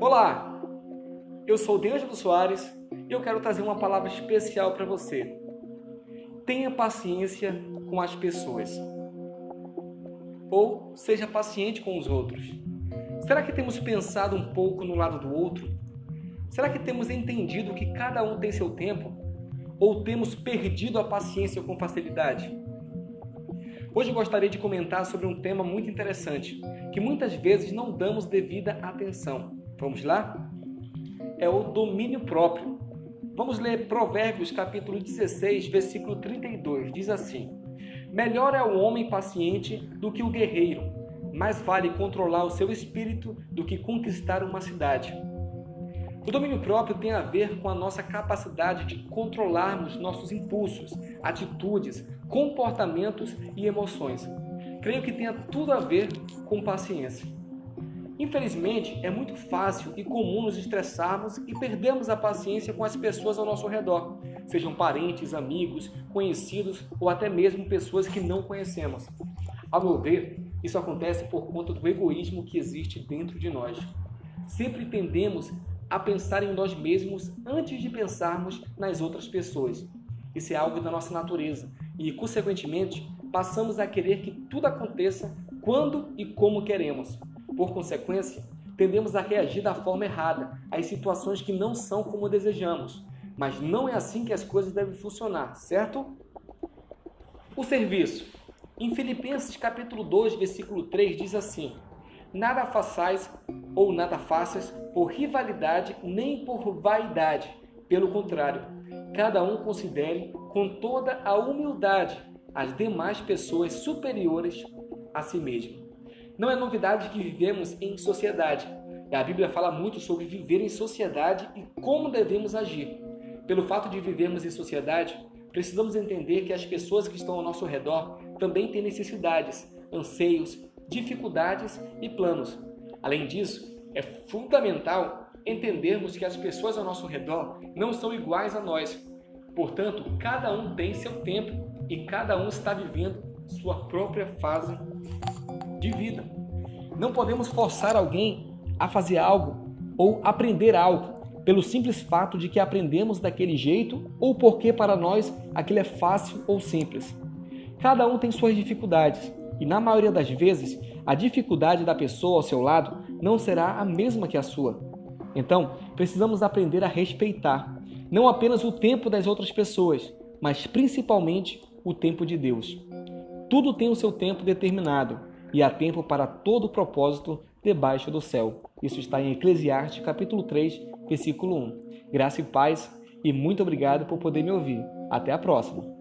Olá, eu sou Deângelo Soares e eu quero trazer uma palavra especial para você. Tenha paciência com as pessoas. Ou seja paciente com os outros. Será que temos pensado um pouco no lado do outro? Será que temos entendido que cada um tem seu tempo? Ou temos perdido a paciência com facilidade? Hoje gostaria de comentar sobre um tema muito interessante, que muitas vezes não damos devida atenção. Vamos lá? É o domínio próprio. Vamos ler Provérbios capítulo 16, versículo 32. Diz assim: Melhor é o homem paciente do que o guerreiro, mais vale controlar o seu espírito do que conquistar uma cidade. O domínio próprio tem a ver com a nossa capacidade de controlarmos nossos impulsos, atitudes, comportamentos e emoções. Creio que tenha tudo a ver com paciência. Infelizmente, é muito fácil e comum nos estressarmos e perdermos a paciência com as pessoas ao nosso redor, sejam parentes, amigos, conhecidos ou até mesmo pessoas que não conhecemos. Ao meu ver, isso acontece por conta do egoísmo que existe dentro de nós. Sempre tendemos a pensar em nós mesmos antes de pensarmos nas outras pessoas. Isso é algo da nossa natureza e, consequentemente, passamos a querer que tudo aconteça quando e como queremos. Por consequência, tendemos a reagir da forma errada às situações que não são como desejamos. Mas não é assim que as coisas devem funcionar, certo? O serviço. Em Filipenses capítulo 2, versículo 3 diz assim: Nada façais ou nada faças por rivalidade nem por vaidade. Pelo contrário, cada um considere com toda a humildade as demais pessoas superiores a si mesmo. Não é novidade que vivemos em sociedade. A Bíblia fala muito sobre viver em sociedade e como devemos agir. Pelo fato de vivermos em sociedade, precisamos entender que as pessoas que estão ao nosso redor também têm necessidades, anseios, dificuldades e planos. Além disso, é fundamental entendermos que as pessoas ao nosso redor não são iguais a nós. Portanto, cada um tem seu tempo e cada um está vivendo sua própria fase de vida. Não podemos forçar alguém a fazer algo ou aprender algo pelo simples fato de que aprendemos daquele jeito ou porque para nós aquilo é fácil ou simples. Cada um tem suas dificuldades e, na maioria das vezes, a dificuldade da pessoa ao seu lado não será a mesma que a sua. Então, precisamos aprender a respeitar não apenas o tempo das outras pessoas, mas principalmente o tempo de Deus. Tudo tem o seu tempo determinado e há tempo para todo propósito debaixo do céu. Isso está em Eclesiastes capítulo 3, versículo 1. Graça e paz e muito obrigado por poder me ouvir. Até a próxima.